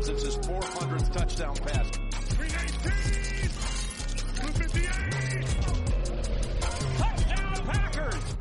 Since his 400th touchdown pass. Touchdown Packers!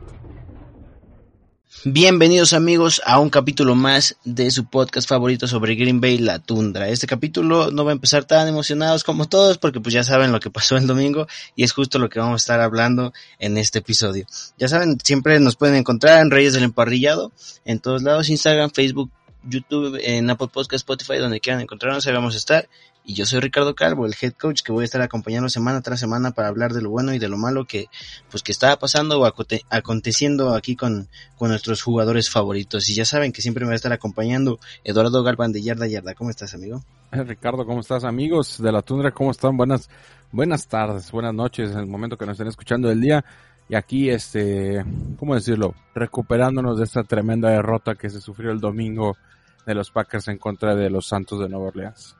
Bienvenidos amigos a un capítulo más de su podcast favorito sobre Green Bay, La Tundra. Este capítulo no va a empezar tan emocionados como todos porque pues ya saben lo que pasó el domingo y es justo lo que vamos a estar hablando en este episodio. Ya saben, siempre nos pueden encontrar en Reyes del Emparrillado, en todos lados, Instagram, Facebook, YouTube, en Apple Podcast, Spotify, donde quieran encontrarnos, ahí vamos a estar. Y yo soy Ricardo Calvo, el head coach que voy a estar acompañando semana tras semana para hablar de lo bueno y de lo malo que, pues, que está pasando o aconte aconteciendo aquí con, con nuestros jugadores favoritos. Y ya saben que siempre me va a estar acompañando Eduardo Galván de Yarda Yarda. ¿Cómo estás, amigo? Eh, Ricardo, ¿cómo estás, amigos de la Tundra? ¿Cómo están? Buenas, buenas tardes, buenas noches, en el momento que nos estén escuchando del día. Y aquí, este, ¿cómo decirlo? Recuperándonos de esta tremenda derrota que se sufrió el domingo de los Packers en contra de los Santos de Nueva Orleans.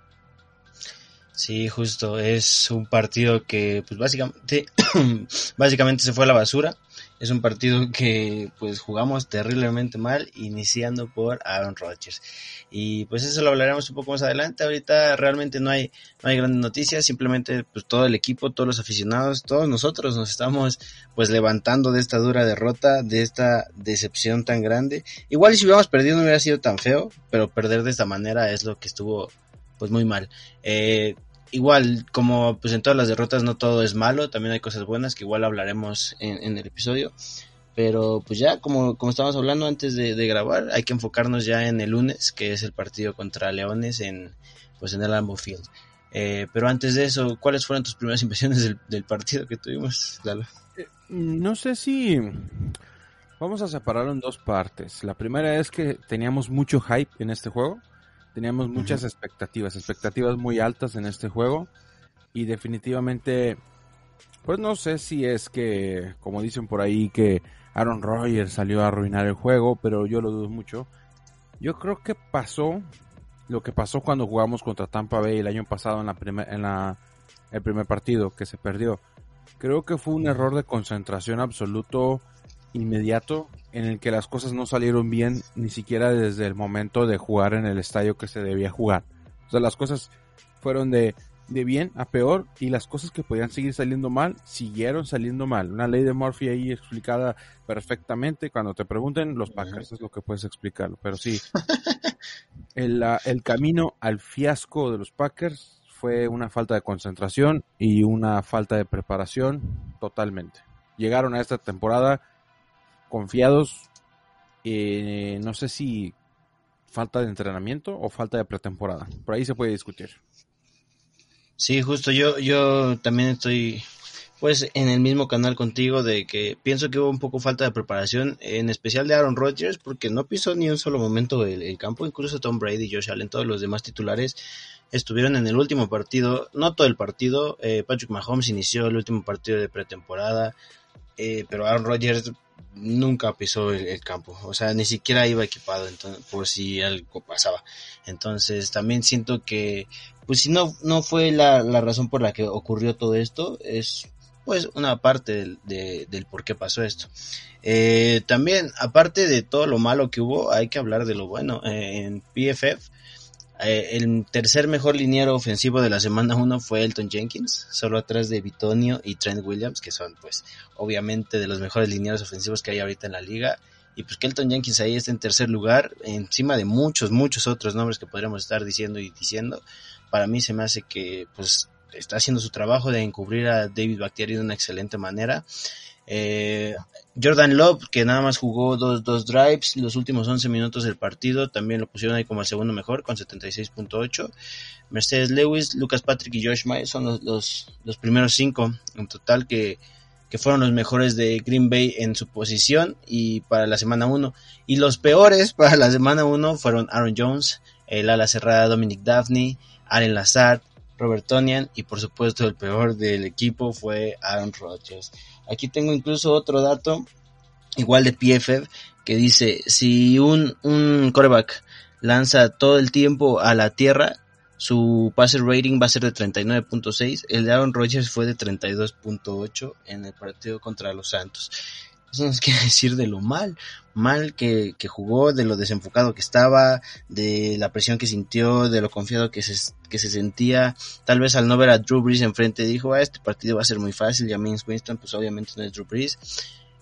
Sí, justo, es un partido que pues básicamente básicamente se fue a la basura. Es un partido que pues jugamos terriblemente mal iniciando por Aaron Rodgers. Y pues eso lo hablaremos un poco más adelante. Ahorita realmente no hay no hay grandes noticias, simplemente pues todo el equipo, todos los aficionados, todos nosotros nos estamos pues levantando de esta dura derrota, de esta decepción tan grande. Igual si hubiéramos perdido no hubiera sido tan feo, pero perder de esta manera es lo que estuvo pues muy mal. Eh, igual, como pues en todas las derrotas no todo es malo, también hay cosas buenas que igual hablaremos en, el episodio. Pero pues ya, como, como estábamos hablando antes de, grabar, hay que enfocarnos ya en el lunes, que es el partido contra Leones en, pues en el Lambeau Field. Eh, pero antes de eso, ¿cuáles fueron tus primeras impresiones del, del partido que tuvimos, Lalo? Eh, no sé si vamos a separarlo en dos partes. La primera es que teníamos mucho hype en este juego teníamos muchas uh -huh. expectativas, expectativas muy altas en este juego y definitivamente, pues no sé si es que, como dicen por ahí, que Aaron Rodgers salió a arruinar el juego, pero yo lo dudo mucho. Yo creo que pasó lo que pasó cuando jugamos contra Tampa Bay el año pasado en la primer, en la, el primer partido que se perdió. Creo que fue un error de concentración absoluto inmediato en el que las cosas no salieron bien ni siquiera desde el momento de jugar en el estadio que se debía jugar. O sea, las cosas fueron de, de bien a peor y las cosas que podían seguir saliendo mal siguieron saliendo mal. Una ley de Murphy ahí explicada perfectamente. Cuando te pregunten, los Packers es lo que puedes explicarlo. Pero sí, el, el camino al fiasco de los Packers fue una falta de concentración y una falta de preparación totalmente. Llegaron a esta temporada confiados, eh, no sé si falta de entrenamiento o falta de pretemporada. Por ahí se puede discutir. Sí, justo yo, yo también estoy pues en el mismo canal contigo de que pienso que hubo un poco falta de preparación, en especial de Aaron Rodgers, porque no pisó ni un solo momento el, campo, incluso Tom Brady, Josh Allen, todos los demás titulares estuvieron en el último partido, no todo el partido, eh, Patrick Mahomes inició el último partido de pretemporada, eh, pero Aaron Rodgers nunca pisó el, campo, o sea, ni siquiera iba equipado por si algo pasaba. Entonces, también siento que, pues si no, no fue la, la razón por la que ocurrió todo esto, es pues una parte del, de, del por qué pasó esto. Eh, también, aparte de todo lo malo que hubo, hay que hablar de lo bueno. Eh, en PFF, eh, el tercer mejor liniero ofensivo de la semana 1 fue Elton Jenkins, solo atrás de Bitonio y Trent Williams, que son pues obviamente de los mejores linieros ofensivos que hay ahorita en la liga. Y pues que Elton Jenkins ahí está en tercer lugar, encima de muchos, muchos otros nombres que podríamos estar diciendo y diciendo. Para mí se me hace que pues está haciendo su trabajo de encubrir a David Bakhtiari de una excelente manera. Eh, Jordan Love, que nada más jugó dos, dos drives, los últimos 11 minutos del partido, también lo pusieron ahí como el segundo mejor, con 76.8. Mercedes Lewis, Lucas Patrick y Josh Myers son los, los, los primeros cinco en total que, que fueron los mejores de Green Bay en su posición y para la semana 1. Y los peores para la semana 1 fueron Aaron Jones, el ala cerrada Dominic Daphne, Allen Lazard, Robert Tonian y por supuesto el peor del equipo fue Aaron Rodgers. Aquí tengo incluso otro dato, igual de PFF, que dice, si un, un coreback lanza todo el tiempo a la tierra, su passer rating va a ser de 39.6, el de Aaron Rodgers fue de 32.8 en el partido contra los Santos. Eso nos quiere decir de lo mal, mal que, que, jugó, de lo desenfocado que estaba, de la presión que sintió, de lo confiado que se, que se sentía. Tal vez al no ver a Drew Brees enfrente dijo, ah, este partido va a ser muy fácil, James Winston, pues obviamente no es Drew Brees.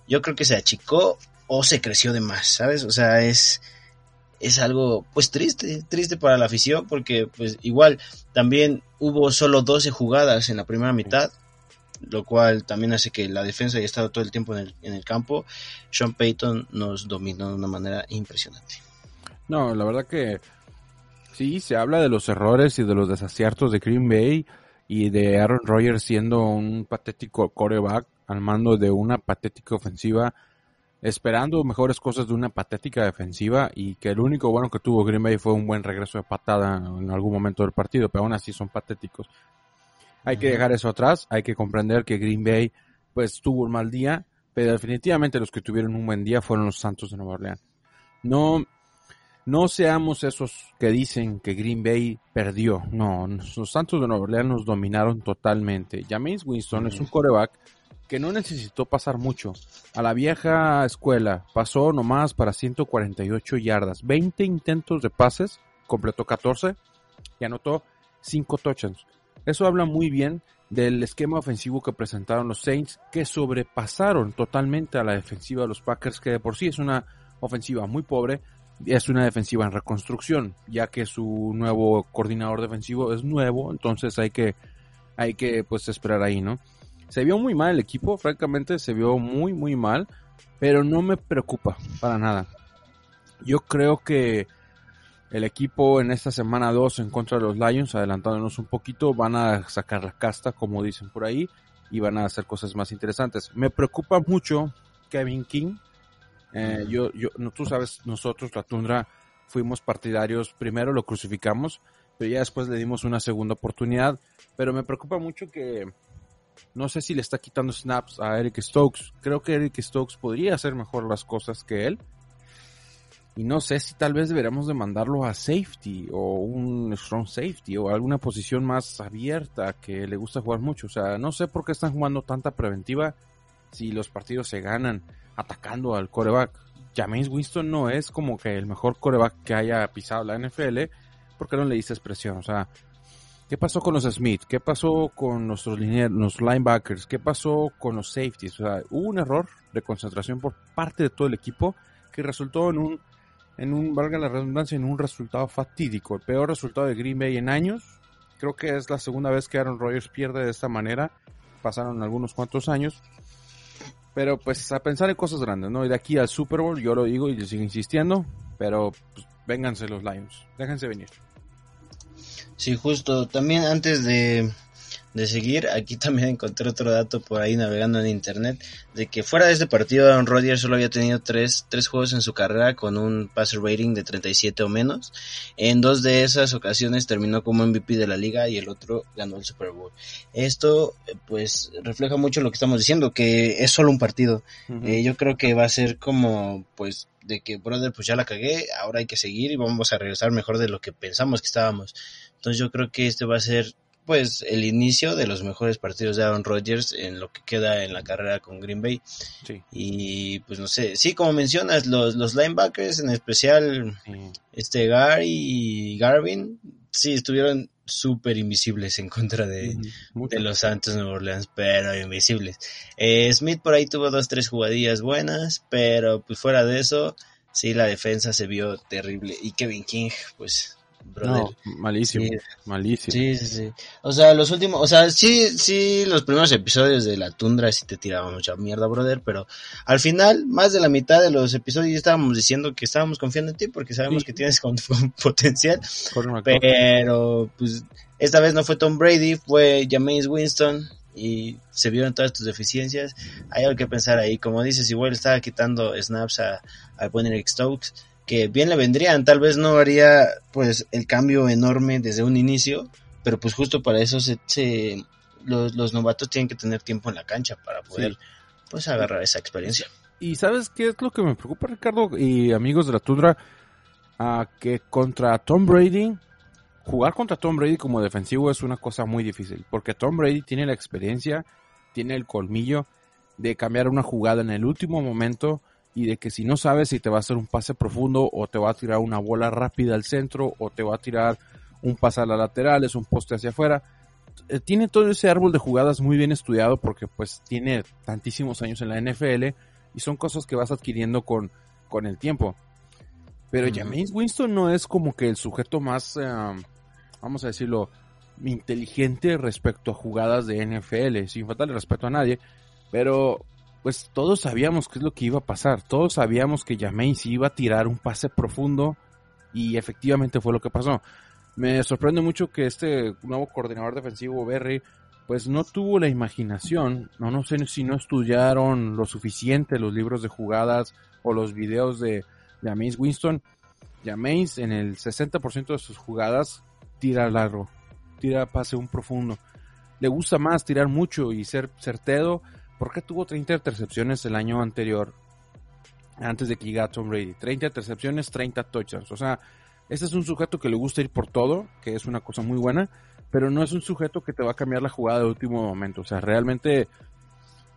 Yo creo que se achicó o se creció de más, ¿sabes? O sea, es, es algo pues triste, triste para la afición porque pues igual también hubo solo 12 jugadas en la primera mitad, lo cual también hace que la defensa haya estado todo el tiempo en el, en el campo. Sean Payton nos dominó de una manera impresionante. No, la verdad que sí, se habla de los errores y de los desaciertos de Green Bay y de Aaron Rodgers siendo un patético coreback al mando de una patética ofensiva esperando mejores cosas de una patética defensiva y que el único bueno que tuvo Green Bay fue un buen regreso de patada en algún momento del partido, pero aún así son patéticos. Hay que dejar eso atrás, hay que comprender que Green Bay pues tuvo un mal día, pero definitivamente los que tuvieron un buen día fueron los Santos de Nueva Orleans. No, no seamos esos que dicen que Green Bay perdió. No, los Santos de Nueva Orleans nos dominaron totalmente. James Winston es un coreback que no necesitó pasar mucho. A la vieja escuela pasó nomás para 148 yardas, 20 intentos de pases, completó 14 y anotó 5 touchdowns. Eso habla muy bien del esquema ofensivo que presentaron los Saints, que sobrepasaron totalmente a la defensiva de los Packers, que de por sí es una ofensiva muy pobre, es una defensiva en reconstrucción, ya que su nuevo coordinador defensivo es nuevo, entonces hay que, hay que pues esperar ahí, ¿no? Se vio muy mal el equipo, francamente se vio muy muy mal, pero no me preocupa para nada. Yo creo que el equipo en esta semana 2 en contra de los Lions, adelantándonos un poquito, van a sacar la casta, como dicen por ahí, y van a hacer cosas más interesantes. Me preocupa mucho Kevin King. Eh, yo, yo, no, tú sabes, nosotros, la Tundra, fuimos partidarios, primero lo crucificamos, pero ya después le dimos una segunda oportunidad. Pero me preocupa mucho que no sé si le está quitando snaps a Eric Stokes. Creo que Eric Stokes podría hacer mejor las cosas que él. Y no sé si tal vez deberíamos de mandarlo a safety o un strong safety o alguna posición más abierta que le gusta jugar mucho. O sea, no sé por qué están jugando tanta preventiva si los partidos se ganan atacando al coreback. James Winston no es como que el mejor coreback que haya pisado la NFL porque no le dices presión. O sea, ¿qué pasó con los Smith? ¿Qué pasó con nuestros, los linebackers? ¿Qué pasó con los safeties? O sea, hubo un error de concentración por parte de todo el equipo que resultó en un en un, valga la redundancia, en un resultado fatídico, el peor resultado de Green Bay en años. Creo que es la segunda vez que Aaron Rodgers pierde de esta manera. Pasaron algunos cuantos años. Pero pues a pensar en cosas grandes, ¿no? Y de aquí al Super Bowl, yo lo digo y yo sigo insistiendo, pero pues, vénganse los Lions, déjense venir. Sí, justo. También antes de, de seguir, aquí también encontré otro dato por ahí navegando en internet, de que fuera de este partido Aaron Rodgers solo había tenido tres, tres juegos en su carrera con un passer rating de 37 o menos. En dos de esas ocasiones terminó como MVP de la liga y el otro ganó el Super Bowl. Esto pues refleja mucho lo que estamos diciendo, que es solo un partido. Uh -huh. eh, yo creo que va a ser como pues de que brother pues ya la cagué, ahora hay que seguir y vamos a regresar mejor de lo que pensamos que estábamos. Entonces yo creo que este va a ser pues el inicio de los mejores partidos de Aaron Rodgers en lo que queda en la carrera con Green Bay. Sí. Y pues no sé, sí, como mencionas, los, los linebackers, en especial sí. este Gary y Garvin, sí, estuvieron súper invisibles en contra de, de, los Santos Nueva Orleans, pero invisibles. Eh, Smith por ahí tuvo dos, tres jugadillas buenas, pero pues fuera de eso, sí, la defensa se vio terrible. Y Kevin King, pues Brother. No, malísimo, sí. malísimo. Sí, sí, sí. O sea, los últimos, o sea, sí, sí, los primeros episodios de La Tundra sí te tiraban mucha mierda, brother, pero al final, más de la mitad de los episodios estábamos diciendo que estábamos confiando en ti porque sabemos sí. que tienes con, con potencial, pero pues esta vez no fue Tom Brady, fue James Winston y se vieron todas tus deficiencias. Hay algo que pensar ahí, como dices, igual estaba quitando snaps a, a buen Eric Stokes que bien le vendrían. Tal vez no haría pues el cambio enorme desde un inicio, pero pues justo para eso se, los, los, novatos tienen que tener tiempo en la cancha para poder pues agarrar esa experiencia. Y sabes qué es lo que me preocupa Ricardo y amigos de la Tundra, a que contra Tom Brady jugar contra Tom Brady como defensivo es una cosa muy difícil, porque Tom Brady tiene la experiencia, tiene el colmillo de cambiar una jugada en el último momento y de que si no sabes si te va a hacer un pase profundo o te va a tirar una bola rápida al centro o te va a tirar un pase a la lateral, es un poste hacia afuera. Eh, tiene todo ese árbol de jugadas muy bien estudiado porque pues tiene tantísimos años en la NFL y son cosas que vas adquiriendo con, con el tiempo. Pero James Winston no es como que el sujeto más, em, vamos a decirlo, inteligente respecto a jugadas de NFL, sin faltarle respeto a nadie, pero pues todos sabíamos qué es lo que iba a pasar, todos sabíamos que Jameis iba a tirar un pase profundo y efectivamente fue lo que pasó. Me sorprende mucho que este nuevo coordinador defensivo, Berry, pues no tuvo la imaginación, no, no sé si no estudiaron lo suficiente los libros de jugadas o los videos de Jameis Winston. Jameis en el 60% de sus jugadas tira largo, tira pase un profundo. Le gusta más tirar mucho y ser certero porque tuvo 30 intercepciones el año anterior, antes de que llegara Tom Brady. 30 intercepciones, 30 touchdowns. O sea, este es un sujeto que le gusta ir por todo, que es una cosa muy buena, pero no es un sujeto que te va a cambiar la jugada de último momento. O sea, realmente,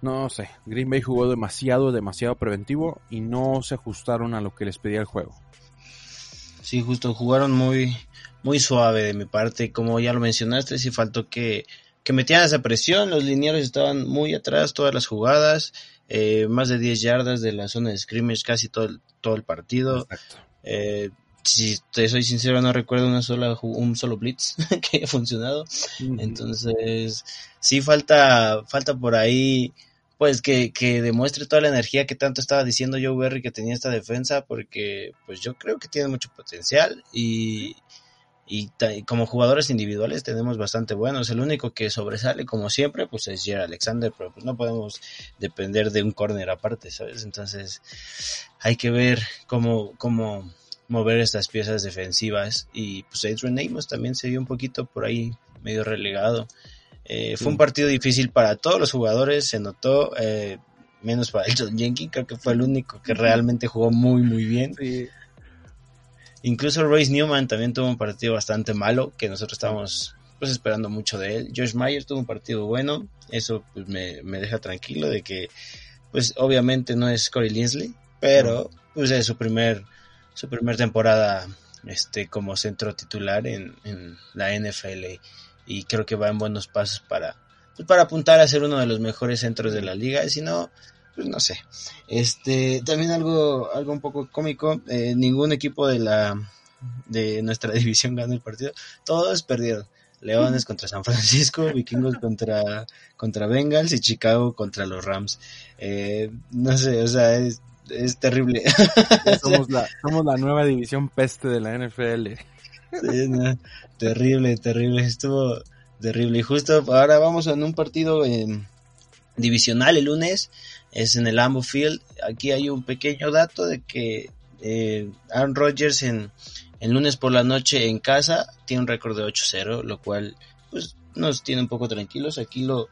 no sé, Green Bay jugó demasiado, demasiado preventivo y no se ajustaron a lo que les pedía el juego. Sí, justo, jugaron muy, muy suave de mi parte. Como ya lo mencionaste, sí faltó que que metían esa presión, los linieros estaban muy atrás, todas las jugadas, eh, más de 10 yardas de la zona de scrimmage casi todo el, todo el partido. Eh, si te soy sincero, no recuerdo una sola, un solo blitz que haya funcionado. Entonces, sí falta, falta por ahí, pues que, que demuestre toda la energía que tanto estaba diciendo Joe Berry que tenía esta defensa, porque pues yo creo que tiene mucho potencial y, y, como jugadores individuales tenemos bastante buenos. El único que sobresale, como siempre, pues es Jerry Alexander, pero pues no podemos depender de un corner aparte, ¿sabes? Entonces hay que ver cómo, cómo mover estas piezas defensivas. Y pues Adrian Amos también se vio un poquito por ahí medio relegado. Eh, fue un partido difícil para todos los jugadores, se notó, eh, menos para Elton Jenkins, creo que fue el único que realmente jugó muy, muy bien. Incluso Royce Newman también tuvo un partido bastante malo, que nosotros estábamos pues esperando mucho de él. Josh Myers tuvo un partido bueno, eso pues me, deja tranquilo de que pues obviamente no es Corey Linsley, pero pues es su primer su primer temporada este como centro titular en, en la NFL y creo que va en buenos pasos para pues, para apuntar a ser uno de los mejores centros de la liga, y si no pues no sé. Este, también algo, algo un poco cómico, eh, ningún equipo de la, de nuestra división ganó el partido, todos perdieron. Leones contra San Francisco, Vikingos contra, contra Bengals y Chicago contra los Rams. Eh, no sé, o sea, es, es terrible. Somos la, somos la nueva división peste de la NFL. terrible, terrible, estuvo terrible. Y justo ahora vamos a un partido eh, divisional el lunes es en el Lambeau Field. Aquí hay un pequeño dato de que eh, Aaron Rodgers en, en, lunes por la noche en casa tiene un récord de 8-0, lo cual pues nos tiene un poco tranquilos. Aquí lo,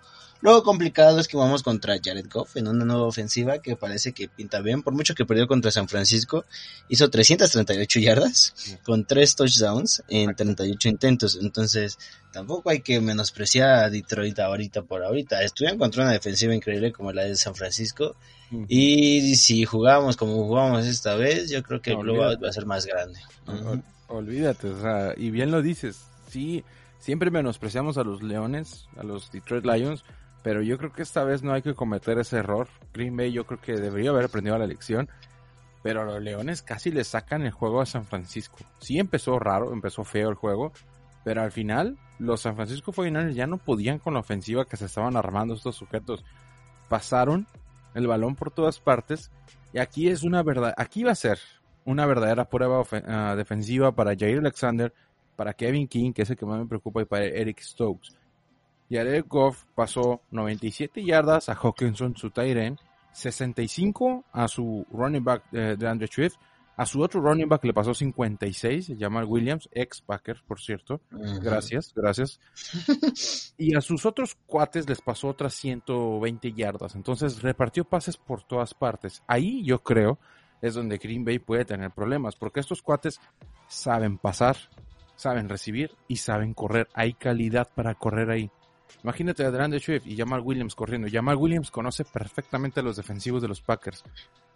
lo complicado es que vamos contra Jared Goff en una nueva ofensiva que parece que pinta bien. Por mucho que perdió contra San Francisco, hizo 338 yardas con 3 touchdowns en 38 intentos. Entonces, tampoco hay que menospreciar a Detroit ahorita por ahorita. Estuvieron contra una defensiva increíble como la de San Francisco. Y si jugamos como jugamos esta vez, yo creo que el blowout va a ser más grande. Olvídate, o sea, y bien lo dices. Sí, siempre menospreciamos a los Leones, a los Detroit Lions pero yo creo que esta vez no hay que cometer ese error. Green Bay yo creo que debería haber aprendido la lección, pero los Leones casi le sacan el juego a San Francisco. Sí empezó raro, empezó feo el juego, pero al final los San Francisco 49 ya no podían con la ofensiva que se estaban armando estos sujetos. Pasaron el balón por todas partes y aquí es una verdad, aquí va a ser una verdadera prueba ah, defensiva para Jair Alexander, para Kevin King, que es el que más me preocupa, y para Eric Stokes. Jared Goff pasó 97 yardas a Hawkinson, su Tyren, 65 a su running back eh, de Andre Swift, A su otro running back le pasó 56, se llama Williams, ex Packer, por cierto. Gracias, gracias. y a sus otros cuates les pasó otras 120 yardas. Entonces repartió pases por todas partes. Ahí yo creo es donde Green Bay puede tener problemas, porque estos cuates saben pasar, saben recibir y saben correr. Hay calidad para correr ahí. Imagínate a DeAndre Swift y Jamal Williams corriendo. Jamal Williams conoce perfectamente a los defensivos de los Packers.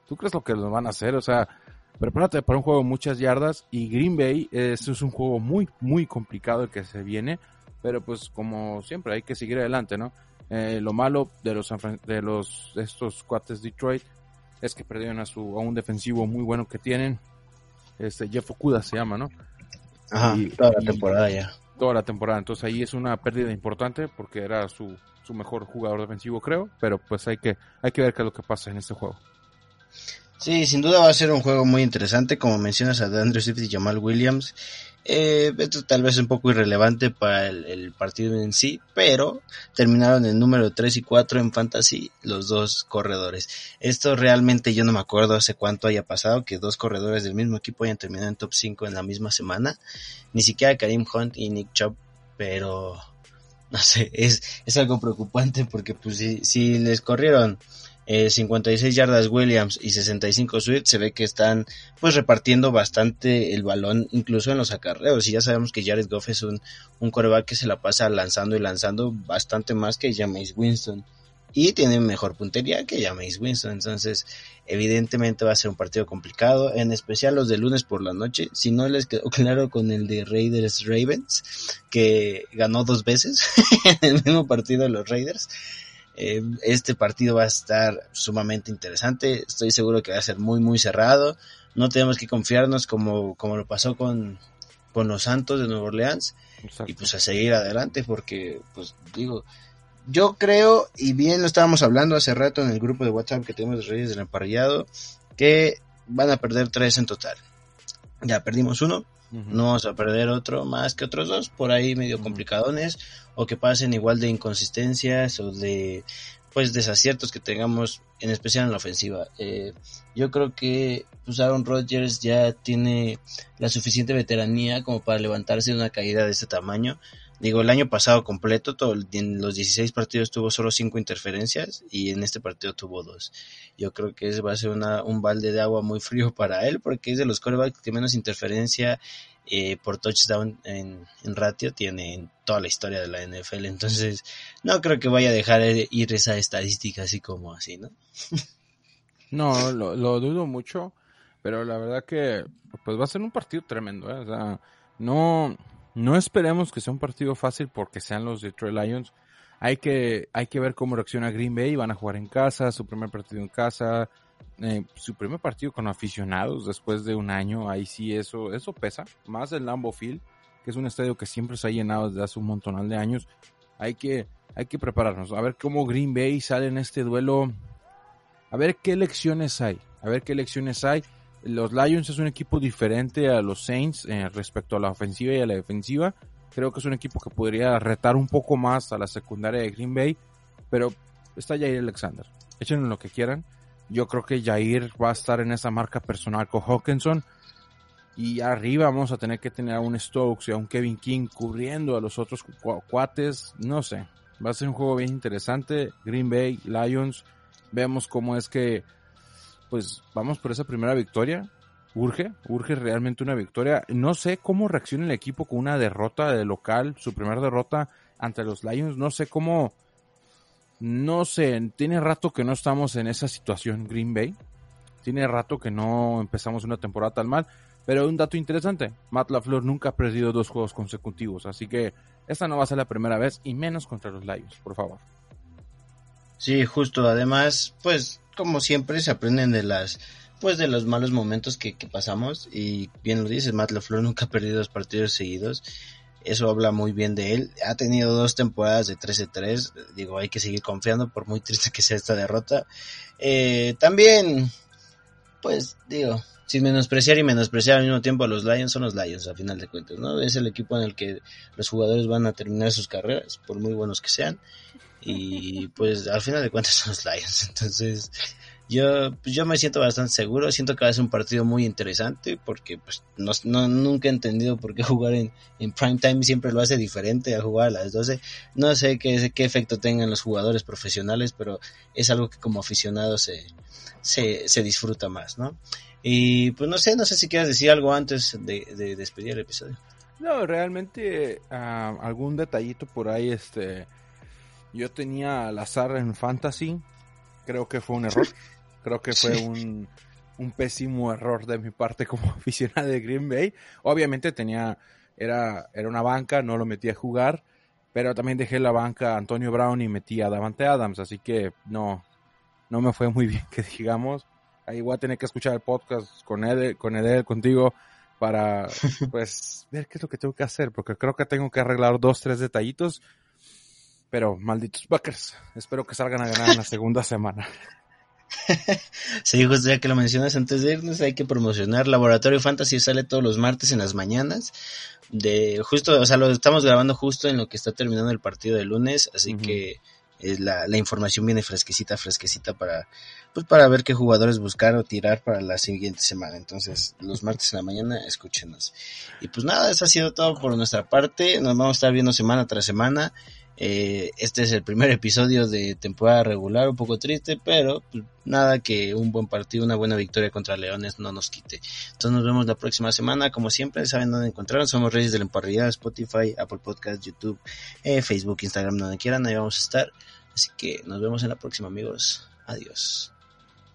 ¿Tú crees lo que los van a hacer? O sea, prepárate para un juego de muchas yardas y Green Bay, eso es un juego muy, muy complicado el que se viene, pero pues como siempre hay que seguir adelante, ¿no? Eh, lo malo de los, de los, estos cuates Detroit es que perdieron a su, a un defensivo muy bueno que tienen, este Jeff Okuda se llama, ¿no? Ajá, toda la temporada ya. Toda la temporada, entonces ahí es una pérdida importante porque era su, su mejor jugador defensivo creo, pero pues hay que, hay que ver qué es lo que pasa en este juego. Sí, sin duda va a ser un juego muy interesante, como mencionas a Andrew Swift y Jamal Williams. Eh, esto tal vez es un poco irrelevante para el, partido en sí, pero terminaron el número 3 y 4 en Fantasy los dos corredores. Esto realmente yo no me acuerdo hace cuánto haya pasado que dos corredores del mismo equipo hayan terminado en top 5 en la misma semana. Ni siquiera Karim Hunt y Nick Chubb, pero no sé, es, es algo preocupante porque pues si, si les corrieron 56 eh, yardas Williams y 65 Swift, se ve que están pues repartiendo bastante el balón incluso en los acarreos. Y ya sabemos que Jared Goff es un, un coreback que se la pasa lanzando y lanzando bastante más que Jameis Winston. Y tiene mejor puntería que Jameis Winston. Entonces evidentemente va a ser un partido complicado en especial los de lunes por la noche. Si no les quedó claro con el de Raiders Ravens que ganó dos veces en el mismo partido de los Raiders eh, este partido va a estar sumamente interesante. Estoy seguro que va a ser muy, muy cerrado. No tenemos que confiarnos como, como lo pasó con, con los Santos de Nueva Orleans. Y pues a seguir adelante porque, pues digo, yo creo, y bien lo estábamos hablando hace rato en el grupo de WhatsApp que tenemos de Reyes del Emparrillado, que van a perder tres en total. Ya perdimos uno, no vamos a perder otro más que otros dos, por ahí medio complicadones, o que pasen igual de inconsistencias o de pues desaciertos que tengamos, en especial en la ofensiva. Eh, yo creo que pues Aaron Rodgers ya tiene la suficiente veteranía como para levantarse de una caída de este tamaño. Digo, el año pasado completo, en los 16 partidos tuvo solo 5 interferencias y en este partido tuvo 2. Yo creo que ese va a ser un balde de agua muy frío para él porque es de los corebacks que menos interferencia eh, por touchdown en, ratio tiene en toda la historia de la NFL. Entonces, no creo que vaya a dejar ir esa estadística así como así, ¿no? no, lo, lo dudo mucho, pero la verdad que pues va a ser un partido tremendo, ¿eh? O sea, no no esperemos que sea un partido fácil porque sean los Detroit Lions. Hay que, hay que ver cómo reacciona Green Bay. Van a jugar en casa, su primer partido en casa, eh, su primer partido con aficionados después de un año. Ahí sí eso, eso pesa. Más el Lambeau Field, que es un estadio que siempre se ha llenado desde hace un montonal de años. Hay que, hay que prepararnos. A ver cómo Green Bay sale en este duelo. A ver qué lecciones hay. A ver qué lecciones hay los Lions es un equipo diferente a los Saints eh, respecto a la ofensiva y a la defensiva. Creo que es un equipo que podría retar un poco más a la secundaria de Green Bay, pero está Jair Alexander. Echen lo que quieran. Yo creo que Jair va a estar en esa marca personal con Hawkinson. Y arriba vamos a tener que tener a un Stokes y a un Kevin King cubriendo a los otros cuates. No sé. Va a ser un juego bien interesante. Green Bay, Lions. Vemos cómo es que pues vamos por esa primera victoria. Urge, urge realmente una victoria. No sé cómo reacciona el equipo con una derrota de local, su primera derrota ante los Lions. No sé cómo, no sé, tiene rato que no estamos en esa situación Green Bay. Tiene rato que no empezamos una temporada tan mal. Pero un dato interesante, Matt LaFleur nunca ha perdido dos juegos consecutivos, así que esta no va a ser la primera vez y menos contra los Lions, por favor. Sí, justo, además, pues como siempre se aprenden de las pues de los malos momentos que, pasamos y bien lo dices, Matt LaFleur nunca ha perdido dos partidos seguidos. Eso habla muy bien de él. Ha tenido dos temporadas de 13-3. Digo, hay que seguir confiando por muy triste que sea esta derrota. Eh, también, pues digo, sin menospreciar y menospreciar al mismo tiempo a los Lions, son los Lions a final de cuentas, ¿no? Es el equipo en el que los jugadores van a terminar sus carreras, por muy buenos que sean. Y pues al final de cuentas son los Lions. Entonces, yo, yo me siento bastante seguro, siento que va a ser un partido muy interesante porque pues no, no nunca he entendido por qué jugar en, en prime time siempre lo hace diferente a jugar a las 12. No sé qué, qué efecto tengan los jugadores profesionales, pero es algo que como aficionado se, se, se disfruta más, ¿no? Y pues no sé, no sé si quieres decir algo antes de, de despedir el episodio. No, realmente uh, algún detallito por ahí, este, yo tenía al azar en Fantasy, creo que fue un error. Creo que fue un, un pésimo error de mi parte como aficionado de Green Bay. Obviamente tenía, era, era una banca, no lo metí a jugar, pero también dejé la banca a Antonio Brown y metí a Davante Adams, así que no, no me fue muy bien que digamos. Ahí voy a tener que escuchar el podcast con Edel, con Edel, contigo, para pues ver qué es lo que tengo que hacer, porque creo que tengo que arreglar dos, tres detallitos. Pero malditos Packers, espero que salgan a ganar en la segunda semana. sí, justo ya que lo mencionas antes de irnos, hay que promocionar Laboratorio Fantasy sale todos los martes en las mañanas. De justo, o sea, lo estamos grabando justo en lo que está terminando el partido de lunes, así uh -huh. que es la, la, información viene fresquecita, fresquecita para, pues para ver qué jugadores buscar o tirar para la siguiente semana. Entonces, los martes en la mañana, escúchenos. Y pues nada, eso ha sido todo por nuestra parte. Nos vamos a estar viendo semana tras semana. Eh, este es el primer episodio de temporada regular, un poco triste, pero pues, nada que un buen partido, una buena victoria contra Leones no nos quite. Entonces nos vemos la próxima semana, como siempre, saben dónde encontrarnos, somos Reyes de la Emparrillada, Spotify, Apple Podcast, YouTube, eh, Facebook, Instagram, donde quieran, ahí vamos a estar. Así que nos vemos en la próxima amigos, adiós.